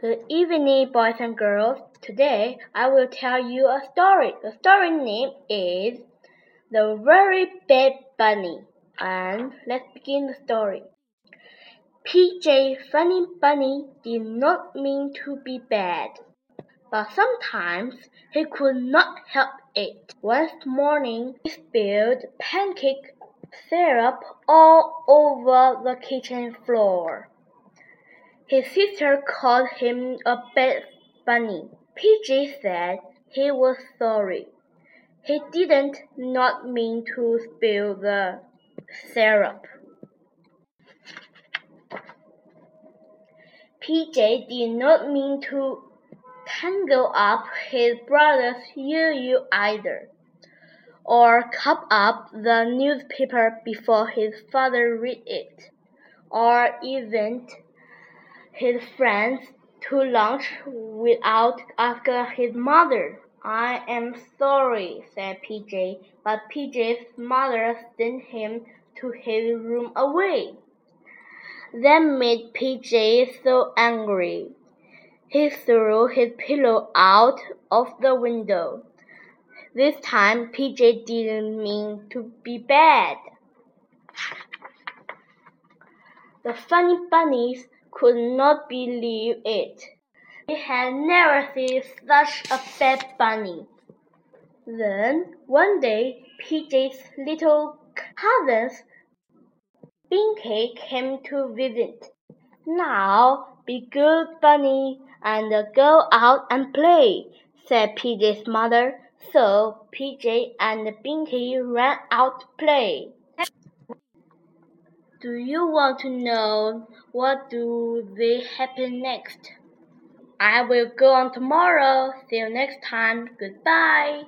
Good evening, boys and girls. Today I will tell you a story. The story name is The Very Bad Bunny. And let's begin the story. PJ Funny Bunny did not mean to be bad, but sometimes he could not help it. One morning he spilled pancake syrup all over the kitchen floor. His sister called him a bad bunny. PJ said he was sorry. He didn't not mean to spill the syrup. PJ did not mean to tangle up his brother's yoo either, or cup up the newspaper before his father read it, or even his friends to lunch without asking his mother. I am sorry, said PJ, but PJ's mother sent him to his room away. That made PJ so angry. He threw his pillow out of the window. This time PJ didn't mean to be bad. The funny bunnies could not believe it. He had never seen such a bad bunny. Then one day PJ's little cousins Binky came to visit. Now be good, Bunny, and go out and play, said PJ's mother. So PJ and Binky ran out to play. Do you want to know what do they happen next? I will go on tomorrow. See you next time. Goodbye.